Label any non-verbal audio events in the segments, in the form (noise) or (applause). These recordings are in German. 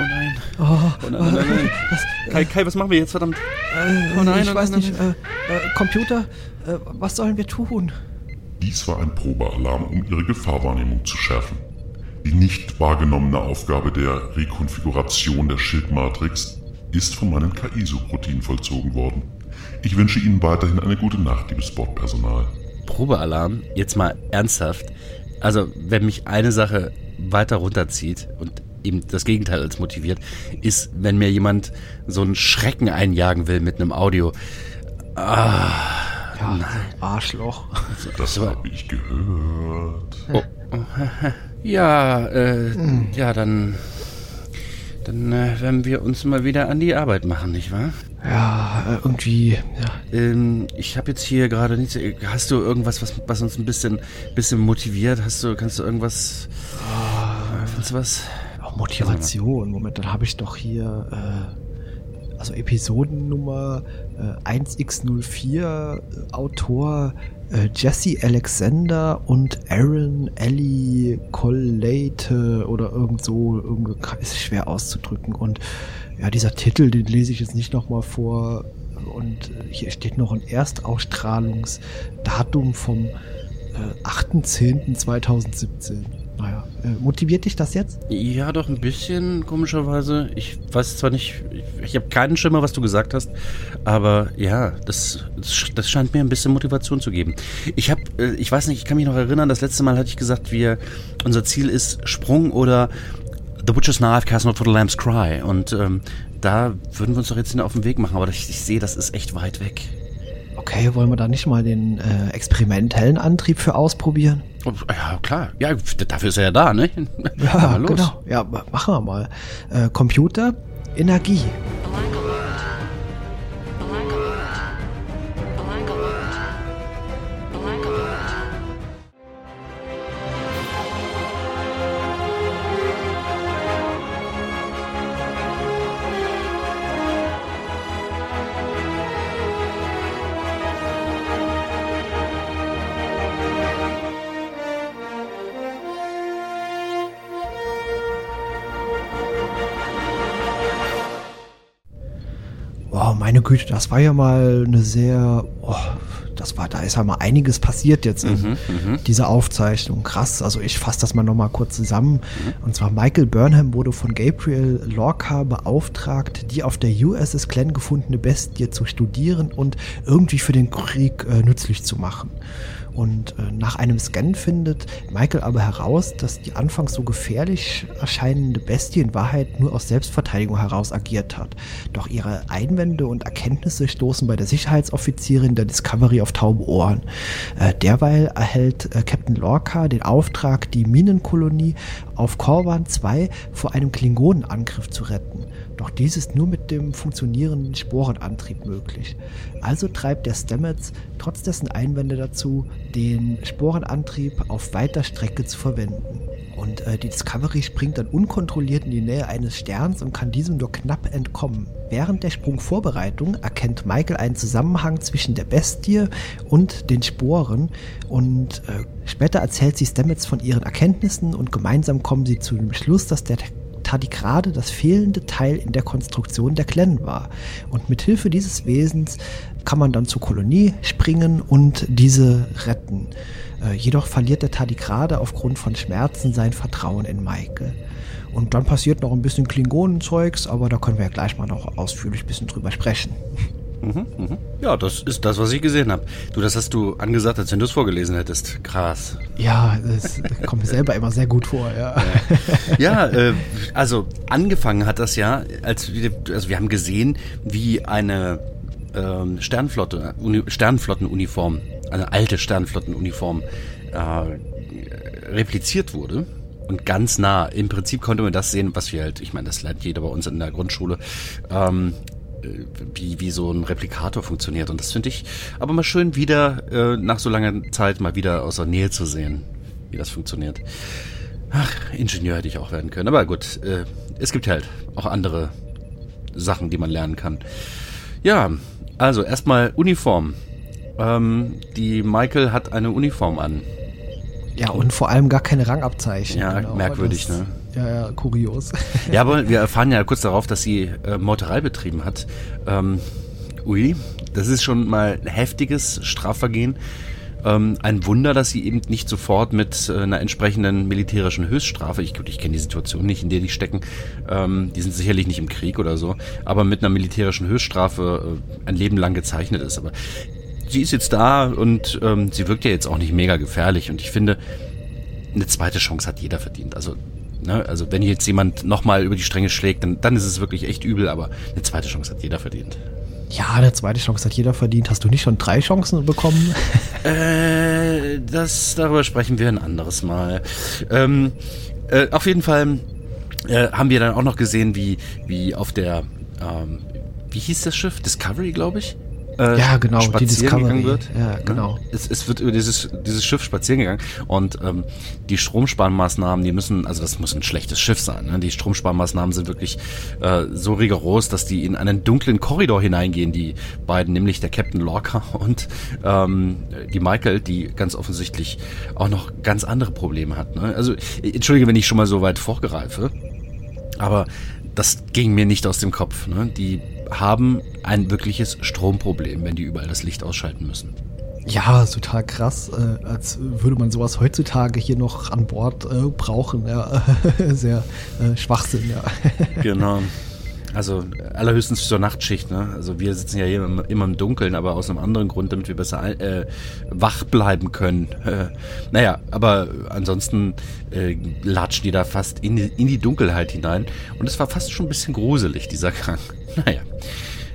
Oh nein. Oh, Oh nein, nein, nein, (laughs) nein. Kai, Kai, was machen wir jetzt, verdammt? Äh, Oh nein, ich oh weiß nein, nicht. Äh, äh, Computer, äh, was sollen wir tun? Dies war ein Probealarm, um ihre Gefahrwahrnehmung zu schärfen. Die nicht wahrgenommene Aufgabe der Rekonfiguration der Schildmatrix ist von meinen KI-Subroutinen vollzogen worden. Ich wünsche Ihnen weiterhin eine gute Nacht, liebes Bordpersonal. Probealarm, jetzt mal ernsthaft. Also, wenn mich eine Sache weiter runterzieht und eben das Gegenteil als motiviert, ist, wenn mir jemand so einen Schrecken einjagen will mit einem Audio. Ah, Ja, Arschloch. Das habe ich gehört. ja, äh, ja, dann, dann äh, werden wir uns mal wieder an die Arbeit machen, nicht wahr? Ja, äh, irgendwie. Ja. Ähm, ich habe jetzt hier gerade nichts. Hast du irgendwas, was, was uns ein bisschen, bisschen motiviert? Hast du, kannst du irgendwas? Äh, findest du was? Oh, Motivation. Moment, dann habe ich doch hier. Äh, also Episodennummer äh, 1x04, äh, Autor äh, Jesse Alexander und Aaron Ellie Collate oder irgend so. Ist schwer auszudrücken. Und ja, dieser Titel, den lese ich jetzt nicht nochmal vor. Und äh, hier steht noch ein Erstausstrahlungsdatum vom äh, 8.10.2017. Naja, äh, motiviert dich das jetzt? Ja, doch ein bisschen, komischerweise. Ich weiß zwar nicht, ich, habe keinen Schimmer, was du gesagt hast, aber ja, das, das, scheint mir ein bisschen Motivation zu geben. Ich habe, äh, ich weiß nicht, ich kann mich noch erinnern, das letzte Mal hatte ich gesagt, wir, unser Ziel ist Sprung oder The Butcher's Knife casts not for the Lamb's Cry. Und ähm, da würden wir uns doch jetzt auf den Weg machen, aber ich, ich sehe, das ist echt weit weg. Okay, wollen wir da nicht mal den äh, experimentellen Antrieb für ausprobieren? Oh, Ja, klar. Ja, dafür ist er ja da, ne? Ja, los. genau. Ja, ma- machen wir mal. Äh, Computer, Energie. Meine Güte, das war ja mal eine sehr, oh, das war, da ist ja mal einiges passiert jetzt in dieser Aufzeichnung. Krass, also ich fasse das mal nochmal kurz zusammen. Und zwar Michael Burnham wurde von Gabriel Lorca beauftragt, die auf der USS Glenn gefundene Bestie zu studieren und irgendwie für den Krieg äh, nützlich zu machen. Und äh, nach einem Scan findet Michael aber heraus, dass die anfangs so gefährlich erscheinende Bestie in Wahrheit nur aus Selbstverteidigung heraus agiert hat. Doch ihre Einwände und Erkenntnisse stoßen bei der Sicherheitsoffizierin der Discovery auf taube Ohren. Äh, derweil erhält äh, Captain Lorca den Auftrag, die Minenkolonie auf Korvan 2 vor einem Klingonenangriff zu retten. Doch dies ist nur mit dem funktionierenden Sporenantrieb möglich. Also treibt der Stamets trotz dessen Einwände dazu, den Sporenantrieb auf weiter Strecke zu verwenden. Und äh, die Discovery springt dann unkontrolliert in die Nähe eines Sterns und kann diesem nur knapp entkommen. Während der Sprungvorbereitung erkennt Michael einen Zusammenhang zwischen der Bestie und den Sporen und äh, später erzählt sie Stamets von ihren Erkenntnissen und gemeinsam kommen sie zu dem Schluss, dass der Tardigrade das fehlende Teil in der Konstruktion der Glenn war. Und mit Hilfe dieses Wesens kann man dann zur Kolonie springen und diese retten. Äh, jedoch verliert der Tardigrade aufgrund von Schmerzen sein Vertrauen in Michael. Und dann passiert noch ein bisschen Klingonenzeugs, aber da können wir ja gleich mal noch ausführlich ein bisschen drüber sprechen. Ja, das ist das, was ich gesehen habe. Du, das hast du angesagt, als wenn du es vorgelesen hättest. Krass. Ja, das kommt mir selber immer sehr gut vor, ja. Ja, äh, also angefangen hat das ja, als wir, also wir haben gesehen, wie eine ähm, Sternflotte, Uni, Sternflottenuniform, eine alte Sternflottenuniform äh, repliziert wurde. Und ganz nah, im Prinzip konnte man das sehen, was wir halt, ich meine, das lernt jeder bei uns in der Grundschule, ähm, äh, wie, wie so ein Replikator funktioniert. Und das finde ich aber mal schön, wieder äh, nach so langer Zeit mal wieder aus der Nähe zu sehen, wie das funktioniert. Ach, Ingenieur hätte ich auch werden können. Aber gut, äh, es gibt halt auch andere Sachen, die man lernen kann. Ja, also erstmal Uniform. Ähm, die Michael hat eine Uniform an. Ja, und vor allem gar keine Rangabzeichen. Ja, Genau, merkwürdig, ne? Ja, ja, kurios. Ja, aber wir erfahren ja kurz darauf, dass sie äh, Meuterei betrieben hat. Ähm, ui, das ist schon mal ein heftiges Strafvergehen. Ähm, ein Wunder, dass sie eben nicht sofort mit äh, einer entsprechenden militärischen Höchststrafe, ich, ich kenne die Situation nicht, in der die stecken, ähm, die sind sicherlich nicht im Krieg oder so, aber mit einer militärischen Höchststrafe äh, ein Leben lang gezeichnet ist. Aber sie ist jetzt da und ähm, sie wirkt ja jetzt auch nicht mega gefährlich und ich finde, eine zweite Chance hat jeder verdient. Also, ne, also wenn jetzt jemand nochmal über die Stränge schlägt, dann, dann ist es wirklich echt übel, aber eine zweite Chance hat jeder verdient. Ja, eine zweite Chance hat jeder verdient. Hast du nicht schon drei Chancen bekommen? (laughs) Äh, das, darüber sprechen wir ein anderes Mal. Ähm, äh, auf jeden Fall äh, haben wir dann auch noch gesehen, wie, wie auf der, ähm, wie hieß das Schiff? Discovery, glaube ich? Äh, Ja, genau, die spazieren Discovery. gegangen wird. Ja, genau. Es, es wird über dieses, dieses Schiff spazieren gegangen und ähm, die Stromsparmaßnahmen, die müssen, also das muss ein schlechtes Schiff sein. Ne? Die Stromsparmaßnahmen sind wirklich äh, so rigoros, dass die in einen dunklen Korridor hineingehen, die beiden, nämlich der Captain Lorca (laughs) und ähm, die Michael, die ganz offensichtlich auch noch ganz andere Probleme hat. Ne? Also entschuldige, wenn ich schon mal so weit vorgreife, aber das ging mir nicht aus dem Kopf. Ne? Die haben ein wirkliches Stromproblem, wenn die überall das Licht ausschalten müssen. Ja, total krass, äh, als würde man sowas heutzutage hier noch an Bord äh, brauchen. Ja, (laughs) sehr äh, Schwachsinn, ja. (laughs) Genau. Also allerhöchstens zur Nachtschicht. Ne? Also wir sitzen ja hier immer, im Dunkeln, aber aus einem anderen Grund, damit wir besser äh, wach bleiben können. Äh, (laughs) naja, aber ansonsten äh, latschen die da fast in die, in die Dunkelheit hinein. Und es war fast schon ein bisschen gruselig, dieser Gang. (laughs) Naja.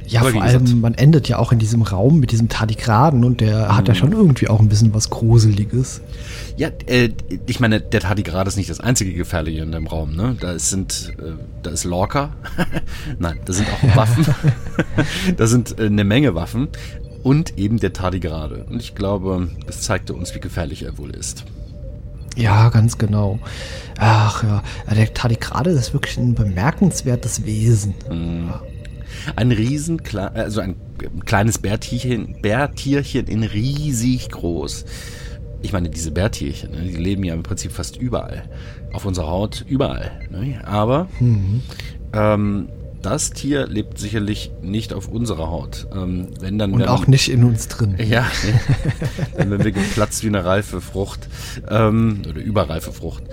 Ja, Aber vor gesagt- allem, man endet ja auch in diesem Raum mit diesem Tardigraden und der hat ja schon irgendwie auch ein bisschen was Gruseliges. Ja, äh, ich meine, der Tardigrad ist nicht das einzige Gefährliche in dem Raum, ne? Da ist, sind, äh, da ist Lorca. (laughs) Nein, da sind auch (laughs) Waffen. (laughs) da sind äh, eine Menge Waffen. Und eben der Tardigrade. Und ich glaube, das zeigte uns, wie gefährlich er wohl ist. Ja, ganz genau. Ach ja, ja, der Tardigrade ist wirklich ein bemerkenswertes Wesen. Ein riesen, also ein kleines Bärtierchen, Bärtierchen in riesig groß. Ich meine, diese Bärtierchen, ne, die leben ja im Prinzip fast überall. Auf unserer Haut, überall. Ne? Aber ähm, das Tier lebt sicherlich nicht auf unserer Haut. Ähm, wenn dann Und wenn auch nicht in uns drin. (laughs) Ja, dann werden wir geplatzt wie eine reife Frucht. Ähm, oder überreife Frucht.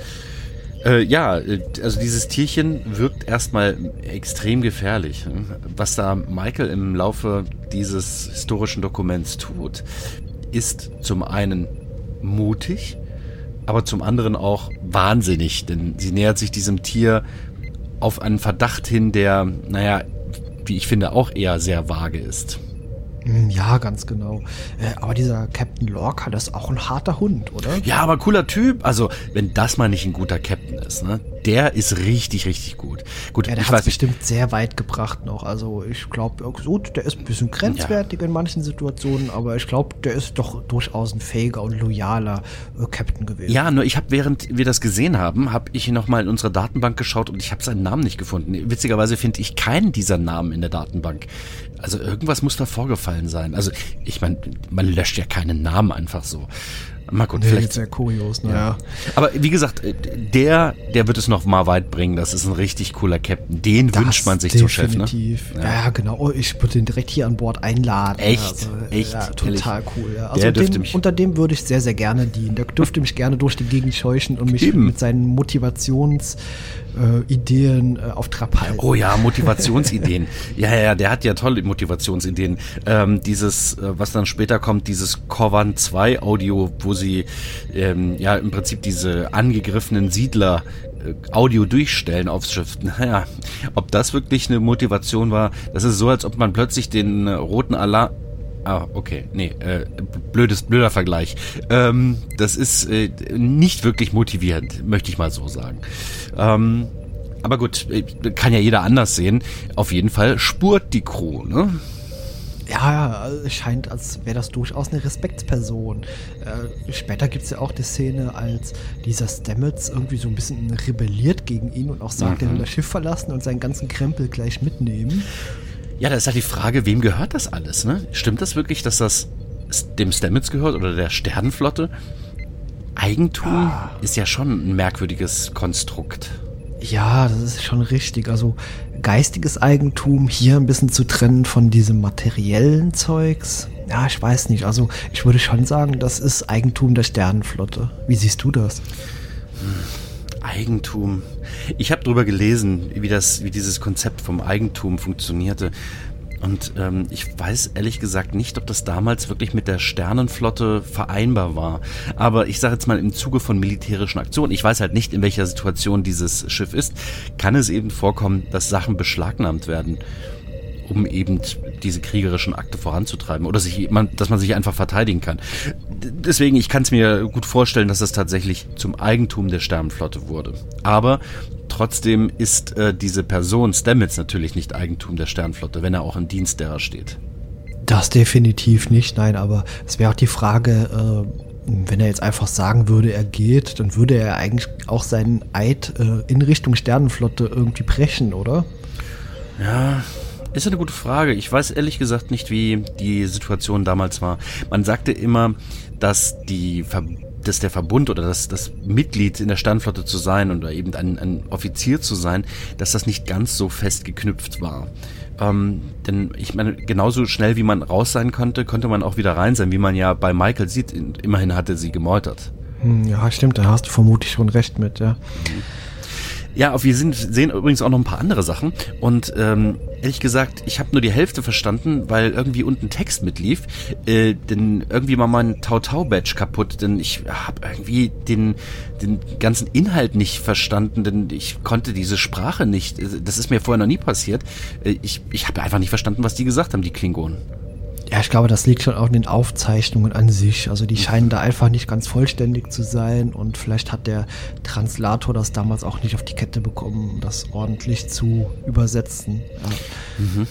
Äh, ja, äh, also dieses Tierchen wirkt erstmal extrem gefährlich. ne? Was da Michael im Laufe dieses historischen Dokuments tut, ist zum einen mutig, aber zum anderen auch wahnsinnig, denn sie nähert sich diesem Tier auf einen Verdacht hin, der, naja, wie ich finde, auch eher sehr vage ist. Hm, Ja, ganz genau. Äh, aber dieser Captain Lorca, das ist auch ein harter Hund, oder? Ja, aber cooler Typ. Also, wenn das mal nicht ein guter Captain ist, ne? Der ist richtig, richtig gut. Gut, Ja, der hat bestimmt sehr weit gebracht noch. Also ich glaube, gut, der ist ein bisschen grenzwertig in manchen Situationen, aber ich glaube, der ist doch durchaus ein fähiger und loyaler äh, Captain gewesen. Ja, nur ich habe, während wir das gesehen haben, habe ich nochmal in unsere Datenbank geschaut und ich habe seinen Namen nicht gefunden. Witzigerweise finde ich keinen dieser Namen in der Datenbank. Also irgendwas muss da vorgefallen sein. Also ich meine, man löscht ja keinen Namen einfach so. Mal gut, Nee, vielleicht sehr kurios, naja. Aber wie gesagt, äh, der, der wird es noch mal weit bringen. Das ist ein richtig cooler Captain. Den Das wünscht man sich zum Chef, ne? definitiv. Ja. ja, genau. Oh, ich würde den direkt hier an Bord einladen. Echt? Also, Echt? Ja, total cool. Ja. Der Also dürfte dem, mich- unter dem würde ich sehr, sehr gerne dienen. Der dürfte mich gerne durch die Gegend scheuchen und mich Eben. mit seinen Motivations äh, äh, auf Trab halten. Oh ja, Motivationsideen. (laughs) ja, ja, ja, der hat ja tolle Motivationsideen. Ähm, dieses, äh, was dann später kommt, dieses Corvan 2 Audio, wo sie ähm, ja im Prinzip diese angegriffenen Siedler äh, Audio durchstellen aufs Schiff. (laughs) Naja, ob das wirklich eine Motivation war, das ist so, als ob man plötzlich den äh, roten Alarm Ah, okay. Nee, äh, blödes, blöder Vergleich. Ähm, das ist äh, nicht wirklich motivierend, möchte ich mal so sagen. Ähm, aber gut, äh, kann ja jeder anders sehen. Auf jeden Fall spurt die Crew, ne? Ja, es scheint, als wäre das durchaus eine Respektsperson. Äh, später gibt es ja auch die Szene, als dieser Stamets irgendwie so ein bisschen rebelliert gegen ihn und auch sagt, er will das Schiff verlassen und seinen ganzen Krempel gleich mitnehmen. Ja, da ist halt die Frage, wem gehört das alles, ne? Stimmt das wirklich, dass das dem Stamets gehört oder der Sternenflotte? Eigentum ist ja schon ein merkwürdiges Konstrukt. Ja, das ist schon richtig. Also geistiges Eigentum hier ein bisschen zu trennen von diesem materiellen Zeugs. Ja, ich weiß nicht. Also ich würde schon sagen, das ist Eigentum der Sternenflotte. Wie siehst du das? Eigentum. Ich habe drüber gelesen, wie das, wie dieses Konzept vom Eigentum funktionierte. Und ähm, ich weiß ehrlich gesagt nicht, ob das damals wirklich mit der Sternenflotte vereinbar war. Aber ich sage jetzt mal im Zuge von militärischen Aktionen, ich weiß halt nicht, in welcher Situation dieses Schiff ist, kann es eben vorkommen, dass Sachen beschlagnahmt werden um eben diese kriegerischen Akte voranzutreiben oder sich, man, dass man sich einfach verteidigen kann. Deswegen, ich kann es mir gut vorstellen, dass das tatsächlich zum Eigentum der Sternenflotte wurde. Aber trotzdem ist äh, diese Person Stamets natürlich nicht Eigentum der Sternenflotte, wenn er auch im Dienst derer steht. Das definitiv nicht, nein, aber es wäre auch die Frage, äh, wenn er jetzt einfach sagen würde, er geht, dann würde er eigentlich auch seinen Eid äh, in Richtung Sternenflotte irgendwie brechen, oder? Ja, ist eine gute Frage. Ich weiß ehrlich gesagt nicht, wie die Situation damals war. Man sagte immer, dass die Ver dass der Verbund oder das, das Mitglied in der Sternflotte zu sein oder eben ein, ein Offizier zu sein, dass das nicht ganz so fest geknüpft war. Ähm, denn ich meine, genauso schnell wie man raus sein konnte, konnte man auch wieder rein sein, wie man ja bei Michael sieht. Immerhin hatte sie gemeutert. Hm, Ja, stimmt, da hast du vermutlich schon recht mit, ja. Ja, auf wir sind, sehen übrigens auch noch ein paar andere Sachen. Und ähm, ehrlich gesagt, ich habe nur die Hälfte verstanden, weil irgendwie unten Text mitlief. Äh, denn irgendwie war mein Tau-Tau-Badge kaputt. Denn ich habe irgendwie den, den ganzen Inhalt nicht verstanden, denn ich konnte diese Sprache nicht. Das ist mir vorher noch nie passiert. Äh, Ich, ich habe einfach nicht verstanden, was die gesagt haben, die Klingonen. Ja, ich glaube, das liegt schon auch in den Aufzeichnungen an sich. Also die scheinen da einfach nicht ganz vollständig zu sein und vielleicht hat der Translator das damals auch nicht auf die Kette bekommen, das ordentlich zu übersetzen. Ja.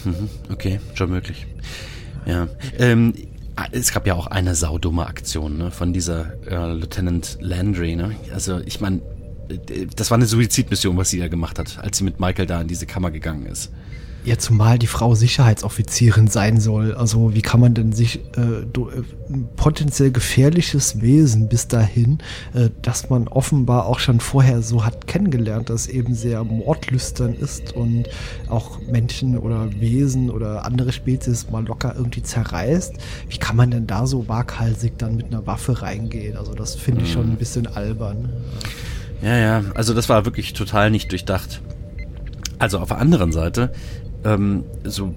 Okay, schon möglich. Ja. Ähm, es gab ja auch eine saudumme Aktion ne, von dieser äh, Lieutenant Landry. Ne? Also ich meine, das war eine Suizidmission, was sie da gemacht hat, als sie mit Michael da in diese Kammer gegangen ist. Ja, zumal die Frau Sicherheitsoffizierin sein soll. Also wie kann man denn sich äh, äh, ein potenziell gefährliches Wesen bis dahin, äh, dass man offenbar auch schon vorher so hat kennengelernt, dass eben sehr mordlüstern ist und auch Menschen oder Wesen oder andere Spezies mal locker irgendwie zerreißt. Wie kann man denn da so waghalsig dann mit einer Waffe reingehen? Also das finde ich schon ein bisschen albern. Ja, ja, also das war wirklich total nicht durchdacht. Also auf der anderen Seite, ähm, so,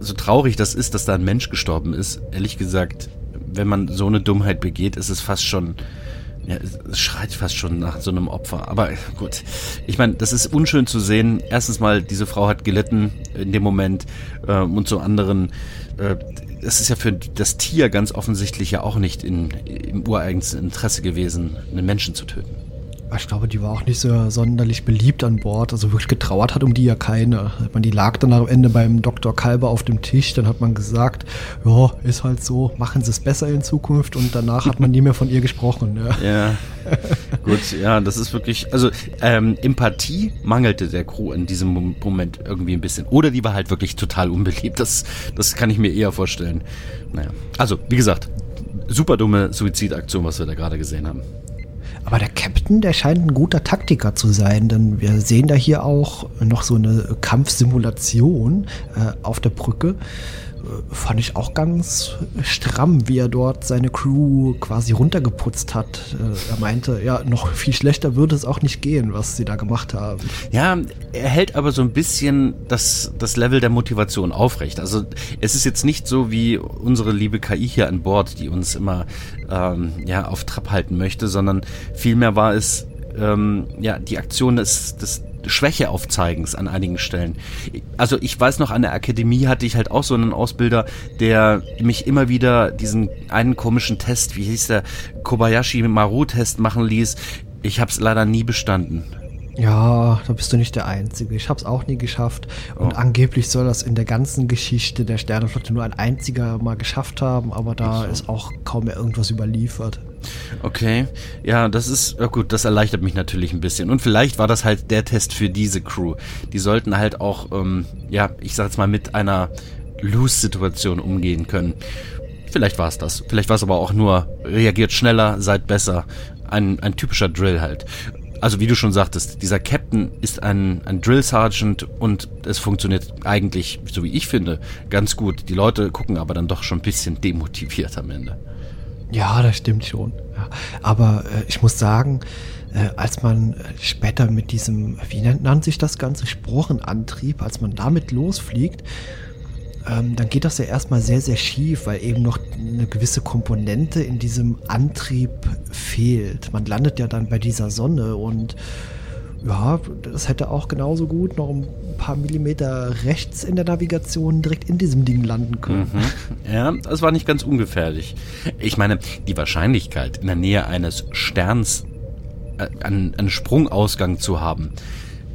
so traurig das ist, dass da ein Mensch gestorben ist, ehrlich gesagt, wenn man so eine Dummheit begeht, ist es fast schon, ja, es schreit fast schon nach so einem Opfer. Aber gut, ich meine, das ist unschön zu sehen. Erstens mal, diese Frau hat gelitten in dem Moment äh, und zum anderen, äh, es ist ja für das Tier ganz offensichtlich ja auch nicht in, im ureigensten Interesse gewesen, einen Menschen zu töten. Ich glaube, die war auch nicht so sonderlich beliebt an Bord. Also wirklich getrauert hat um die ja keine. Man, die lag dann am Ende beim Dr. Kalber auf dem Tisch. Dann hat man gesagt, ja, ist halt so, machen Sie es besser in Zukunft. Und danach hat man nie mehr von ihr gesprochen. Ja. Ja, (laughs) gut, ja, das ist wirklich, also ähm, Empathie mangelte der Crew in diesem Mom- Moment irgendwie ein bisschen. Oder die war halt wirklich total unbeliebt. Das, das kann ich mir eher vorstellen. Naja, also wie gesagt, super dumme Suizidaktion, was wir da gerade gesehen haben. Aber der Captain, der scheint ein guter Taktiker zu sein, denn wir sehen da hier auch noch so eine Kampfsimulation äh, auf der Brücke. Fand ich auch ganz stramm, wie er dort seine Crew quasi runtergeputzt hat. Äh, er meinte, ja, noch viel schlechter würde es auch nicht gehen, was sie da gemacht haben. Ja, er hält aber so ein bisschen das, das Level der Motivation aufrecht. Also es ist jetzt nicht so wie unsere liebe KI hier an Bord, die uns immer ähm, ja, auf Trab halten möchte, sondern vielmehr war es ähm, ja, die Aktion des, des Schwächeaufzeigens an einigen Stellen. Also ich weiß noch, an der Akademie hatte ich halt auch so einen Ausbilder, der mich immer wieder diesen einen komischen Test, wie hieß der, Kobayashi Maru-Test machen ließ. Ich habe es leider nie bestanden. Ja, da bist du nicht der Einzige. Ich habe es auch nie geschafft. Und Oh. angeblich soll das in der ganzen Geschichte der Sternenflotte nur ein einziger mal geschafft haben, aber da ist auch kaum mehr irgendwas überliefert. Okay, ja, das ist, ja gut, das erleichtert mich natürlich ein bisschen. Und vielleicht war das halt der Test für diese Crew. Die sollten halt auch, ähm, ja, ich sag jetzt mal, mit einer Lose-Situation umgehen können. Vielleicht war es das. Vielleicht war es aber auch nur, reagiert schneller, seid besser. Ein, ein typischer Drill halt. also wie du schon sagtest, dieser Captain ist ein, ein Drill Sergeant und es funktioniert eigentlich, so wie ich finde, ganz gut. Die Leute gucken aber dann doch schon ein bisschen demotiviert am Ende. Ja, das stimmt schon. Ja. Aber äh, ich muss sagen, äh, als man äh, später mit diesem, wie nennt, sich das ganze Sporenantrieb, als man damit losfliegt, ähm, dann geht das ja erstmal sehr, sehr schief, weil eben noch eine gewisse Komponente in diesem Antrieb fehlt. Man landet ja dann bei dieser Sonne und ja, das hätte auch genauso gut noch ein paar Millimeter rechts in der Navigation direkt in diesem Ding landen können. Mhm. Ja, das war nicht ganz ungefährlich. Ich meine, die Wahrscheinlichkeit, in der Nähe eines Sterns äh, einen, einen Sprungausgang zu haben,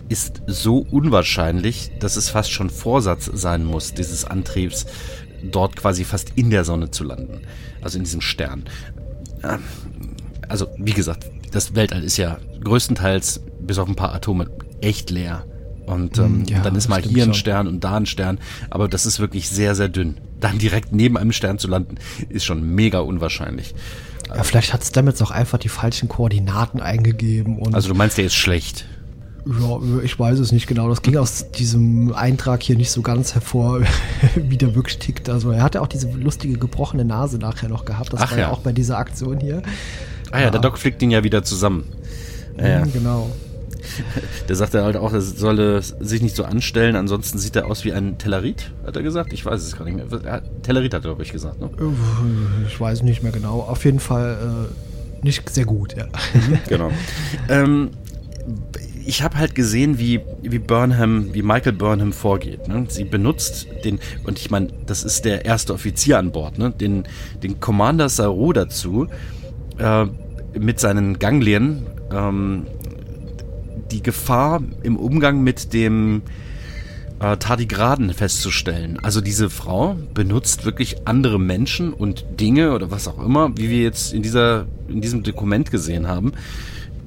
ist so unwahrscheinlich, dass es fast schon Vorsatz sein muss, dieses Antriebs dort quasi fast in der Sonne zu landen. Also in diesem Stern. Ähm, also, wie gesagt, das Weltall ist ja größtenteils, bis auf ein paar Atome, echt leer. Und ähm, Ja, dann ist mal hier ein. Stern und da ein Stern, aber das ist wirklich sehr, sehr dünn. Dann direkt neben einem Stern zu landen, ist schon mega unwahrscheinlich. Ja, vielleicht hat Stamets auch einfach die falschen Koordinaten eingegeben Also du meinst, der ist schlecht. Ja, ich weiß es nicht genau. Das ging aus diesem Eintrag hier nicht so ganz hervor, (laughs) wie der wirklich tickt. Also er hatte auch diese lustige gebrochene Nase nachher noch gehabt. Das Ach war ja ja. auch bei dieser Aktion hier. Ah ja, der Doc flickt ihn ja wieder zusammen. Ja, ja. Mhm, Genau. (laughs) Der sagt er halt auch, er solle sich nicht so anstellen, ansonsten sieht er aus wie ein Tellerit, hat er gesagt. Ich weiß es gar nicht mehr. Er Tellerit hat er, glaube ich, gesagt. Ne? Ich weiß nicht mehr genau. Auf jeden Fall äh, nicht sehr gut, ja. Genau. (laughs) ähm, ich habe halt gesehen, wie, wie Burnham, wie Michael Burnham vorgeht. Ne? Sie benutzt den, und ich meine, das ist der erste Offizier an Bord, ne? den, den Commander Saru dazu, äh, mit seinen Ganglien ähm, die Gefahr im Umgang mit dem äh, Tardigraden festzustellen. Also diese Frau benutzt wirklich andere Menschen und Dinge oder was auch immer, wie wir jetzt in dieser in diesem Dokument gesehen haben.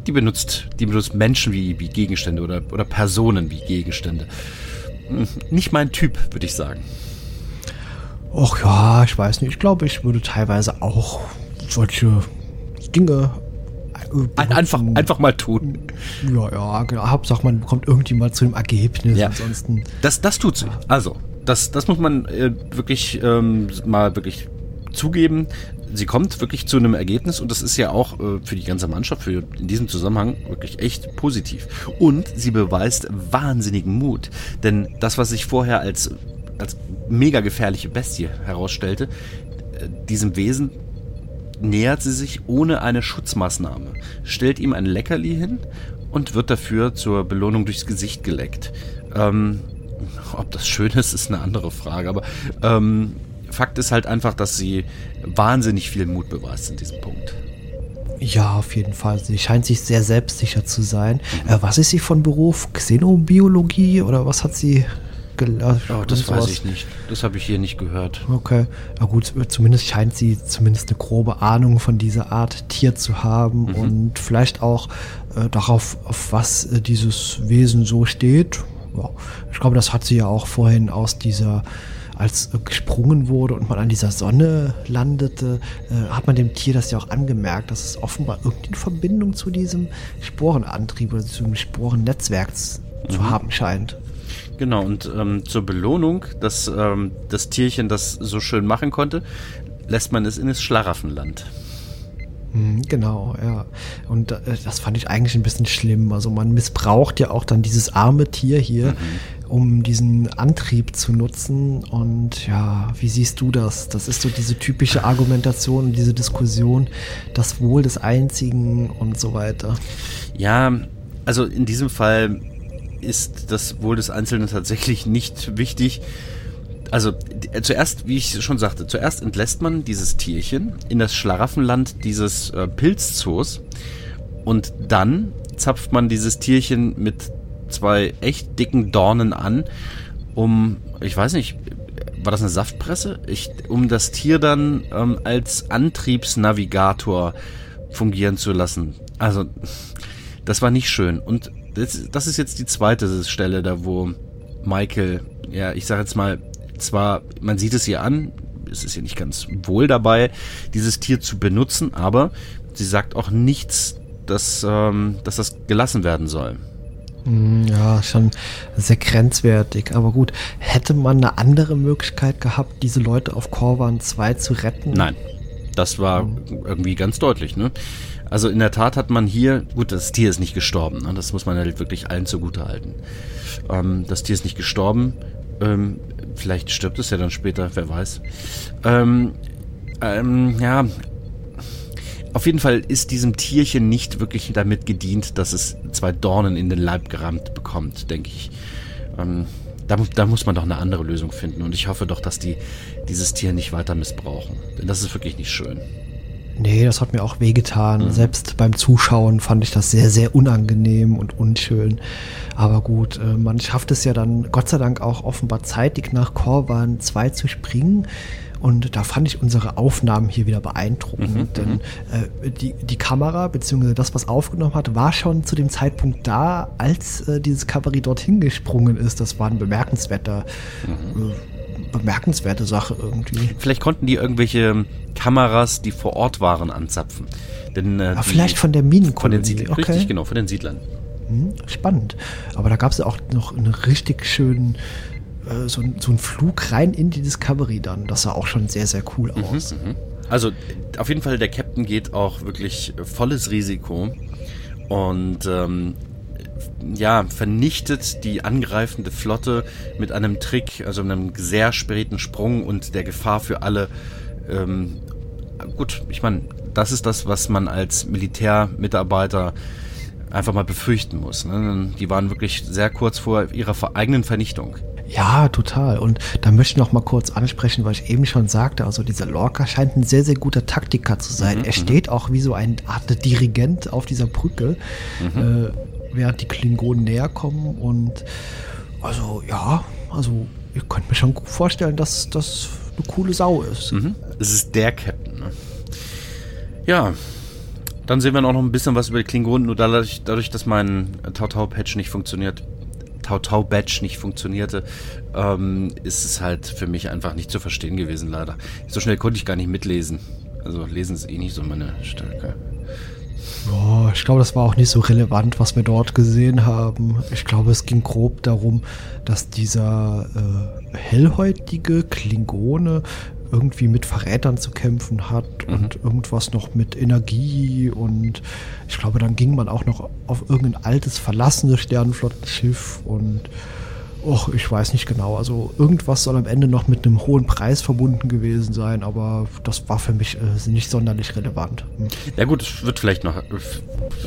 Die benutzt, die benutzt Menschen wie, wie Gegenstände oder, oder Personen wie Gegenstände. Hm, Nicht mein Typ, würde ich sagen. Och ja, ich weiß nicht. Ich glaube, ich würde teilweise auch solche Dinge einfach, einfach mal tun. Ja, ja, genau. Hauptsache, man kommt irgendwie mal zu dem Ergebnis. Ja. Ansonsten. Das, das tut sie. Also, das, das muss man äh, wirklich ähm, mal wirklich zugeben. Sie kommt wirklich zu einem Ergebnis und das ist ja auch äh, für die ganze Mannschaft, für in diesem Zusammenhang wirklich echt positiv. Und sie beweist wahnsinnigen Mut. Denn das, was sich vorher als, als mega gefährliche Bestie herausstellte, äh, diesem Wesen nähert sie sich ohne eine Schutzmaßnahme, stellt ihm ein Leckerli hin und wird dafür zur Belohnung durchs Gesicht geleckt. Ähm, ob das schön ist, ist eine andere Frage, aber ähm, Fakt ist halt einfach, dass sie wahnsinnig viel Mut beweist in diesem Punkt. Ja, auf jeden Fall. Sie scheint sich sehr selbstsicher zu sein. Äh, was ist sie von Beruf? Xenobiologie oder was hat sie gelernt? Oh, das weiß ich nicht. Das habe ich hier nicht gehört. Okay, na gut, zumindest scheint sie zumindest eine grobe Ahnung von dieser Art Tier zu haben und vielleicht auch äh, darauf, auf was äh, dieses Wesen so steht. Ja, ich glaube, das hat sie ja auch vorhin aus dieser, als äh, gesprungen wurde und man an dieser Sonne landete, äh, hat man dem Tier das ja auch angemerkt, dass es offenbar irgendeine Verbindung zu diesem Sporenantrieb oder zu dem Sporennetzwerk z- zu haben scheint. Genau, und ähm, zur Belohnung, dass ähm, das Tierchen das so schön machen konnte, lässt man es in das Schlaraffenland. Mhm, Genau, ja. Und äh, das fand ich eigentlich ein bisschen schlimm. Also man missbraucht ja auch dann dieses arme Tier hier, um diesen Antrieb zu nutzen. Und ja, wie siehst du das? Das ist so diese typische Argumentation, diese Diskussion, das Wohl des Einzigen und so weiter. Ja, also in diesem Fall ist das Wohl des Einzelnen tatsächlich nicht wichtig. Also äh, zuerst, wie ich schon sagte, zuerst entlässt man dieses Tierchen in das Schlaraffenland dieses äh, Pilzzoos und dann zapft man dieses Tierchen mit zwei echt dicken Dornen an, um, ich weiß nicht, war das eine Saftpresse? Ich, um das Tier dann ähm, als Antriebsnavigator fungieren zu lassen. Also, das war nicht schön. Und das, das ist jetzt die zweite Stelle, da wo Michael, ja, ich sag jetzt mal, zwar, man sieht es ihr an, es ist ihr nicht ganz wohl dabei, dieses Tier zu benutzen, aber sie sagt auch nichts dass, ähm, dass das gelassen werden soll. Hm, Ja, schon sehr grenzwertig. Aber gut, hätte man eine andere Möglichkeit gehabt, diese Leute auf Korvan 2 zu retten? Nein, das war irgendwie ganz deutlich. Ne? Also in der Tat hat man hier, gut, das Tier ist nicht gestorben, ne? das muss man halt wirklich allen zugute halten. Ähm, das Tier ist nicht gestorben, ähm, vielleicht stirbt es ja dann später, wer weiß. Ähm, ähm, ja, auf jeden Fall ist diesem Tierchen nicht wirklich damit gedient, dass es zwei Dornen in den Leib gerammt bekommt, denke ich. Ähm, da, da muss man doch eine andere Lösung finden und ich hoffe doch, dass die dieses Tier nicht weiter missbrauchen. Denn das ist wirklich nicht schön. Nee, das hat mir auch wehgetan. Selbst beim Zuschauen fand ich das sehr, sehr unangenehm und unschön. Aber gut, äh, man schafft es ja dann Gott sei Dank auch offenbar zeitig nach Korvan 2 zu springen. Und da fand ich unsere Aufnahmen hier wieder beeindruckend. denn äh, die, die Kamera, beziehungsweise das, was aufgenommen hat, war schon zu dem Zeitpunkt da, als äh, dieses Cavalry dorthin gesprungen ist. Das war ein bemerkenswerter, äh, bemerkenswerte Sache irgendwie. Vielleicht konnten die irgendwelche Kameras, die vor Ort waren, anzapfen. Denn, äh, die- vielleicht von der von Minenkolonie. den Siedlern. okay. Richtig, genau, von den Siedlern. Hm, spannend. Aber da gab es ja auch noch einen richtig schönen, äh, so, so einen Flug rein in die Discovery dann. Das sah auch schon sehr, sehr cool aus. Also auf jeden Fall, der Captain geht auch wirklich volles Risiko und ähm, ja, vernichtet die angreifende Flotte mit einem Trick, also einem sehr späten Sprung und der Gefahr für alle. Ähm, gut, ich meine, das ist das, was man als Militärmitarbeiter einfach mal befürchten muss. Ne? Die waren wirklich sehr kurz vor ihrer eigenen Vernichtung. Ja, total. Und da möchte ich noch mal kurz ansprechen, weil ich eben schon sagte, also dieser Lorca scheint ein sehr, sehr guter Taktiker zu sein. er steht auch wie so ein Art Dirigent auf dieser Brücke, äh, während die Klingonen näher kommen. Und also ja, also ihr könnt mir schon gut vorstellen, dass das eine coole Sau ist. Mhm. Es ist der Captain. Ne? Ja, dann sehen wir noch ein bisschen was über die Klingonen. Nur dadurch, dadurch dass mein Tautau-Patch nicht funktioniert, Tautau-Badge nicht funktionierte, ähm, ist es halt für mich einfach nicht zu verstehen gewesen, leider. So schnell konnte ich gar nicht mitlesen. Also lesen ist eh nicht so meine Stärke. Ja, ich glaube, das war auch nicht so relevant, was wir dort gesehen haben. Ich glaube, es ging grob darum, dass dieser äh, hellhäutige Klingone irgendwie mit Verrätern zu kämpfen hat und irgendwas noch mit Energie und ich glaube, dann ging man auch noch auf irgendein altes, verlassenes Sternenflottenschiff und Och, ich weiß nicht genau. Also irgendwas soll am Ende noch mit einem hohen Preis verbunden gewesen sein, aber das war für mich äh, nicht sonderlich relevant. Hm. Ja gut, es wird vielleicht noch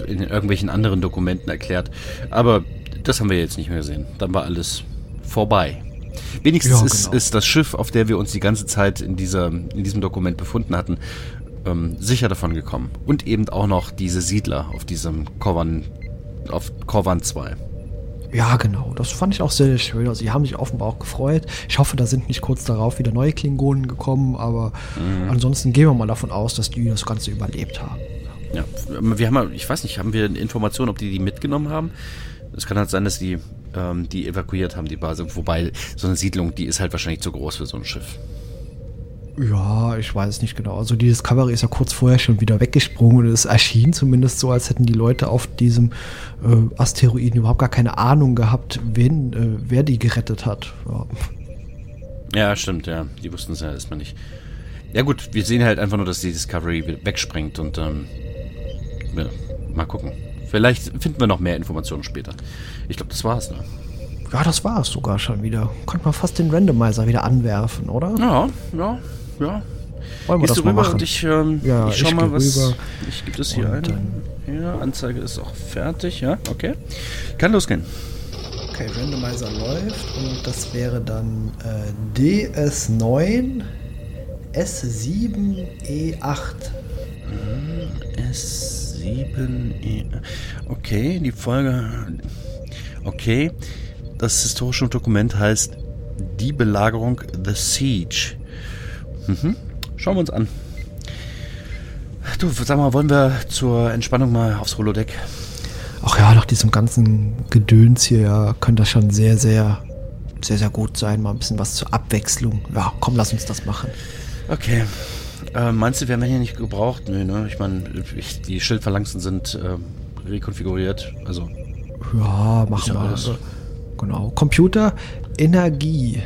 in irgendwelchen anderen Dokumenten erklärt, aber das haben wir jetzt nicht mehr gesehen. Dann war alles vorbei. Wenigstens Ja, ist, genau. ist das Schiff, auf der wir uns die ganze Zeit in, dieser, in diesem Dokument befunden hatten, ähm, sicher davon gekommen. Und eben auch noch diese Siedler auf diesem Korvan, auf Korvan 2. Ja, genau. Das fand ich auch sehr, sehr schön. Also, die haben sich offenbar auch gefreut. Ich hoffe, da sind nicht kurz darauf wieder neue Klingonen gekommen, aber ansonsten gehen wir mal davon aus, dass die das Ganze überlebt haben. Ja, wir haben, mal- ich weiß nicht, haben wir Informationen, ob die die mitgenommen haben? Es kann halt sein, dass die ähm, die evakuiert haben, die Basis. Wobei so eine Siedlung, die ist halt wahrscheinlich zu groß für so ein Schiff. Ja, ich weiß es nicht genau. Also, die Discovery ist ja kurz vorher schon wieder weggesprungen und es erschien zumindest so, als hätten die Leute auf diesem äh, Asteroiden überhaupt gar keine Ahnung gehabt, wen, äh, wer die gerettet hat. Ja. Ja, stimmt, ja. Die wussten es ja erstmal nicht. Ja gut, wir sehen halt einfach nur, dass die Discovery wieder wegspringt und ähm, ja, mal gucken. Vielleicht finden wir noch mehr Informationen später. Ich glaube, das war's, ne? ja, das war es sogar schon wieder. Konnte man fast den Randomizer wieder anwerfen, oder? Ja, ja, ja. Wollen wir Gehst das du mal rüber machen? und ich, ähm, Ja, ich schau ich mal, was. rüber. Ich gebe das hier Und ein. Ja, Anzeige ist auch fertig, ja, okay. Kann losgehen. Okay, Randomizer läuft und das wäre dann äh, DS9 S7E8. S7 E. Okay, die Folge. Okay. Das historische Dokument heißt Die Belagerung The Siege. Mhm. Schauen wir uns an. Du, sag mal, wollen wir zur Entspannung mal aufs Holodeck? Ach ja, nach diesem ganzen Gedöns hier ja, könnte das schon sehr, sehr, sehr, sehr gut sein. Mal ein bisschen was zur Abwechslung. Ja, komm, lass uns das machen. Okay. Äh, meinst du, wir haben hier nicht gebraucht? Nö, ne? Ich meine, die Schildphalanxen sind äh, rekonfiguriert. Also, Ja, machen ja wir. alles. Genau. Computer, Energie.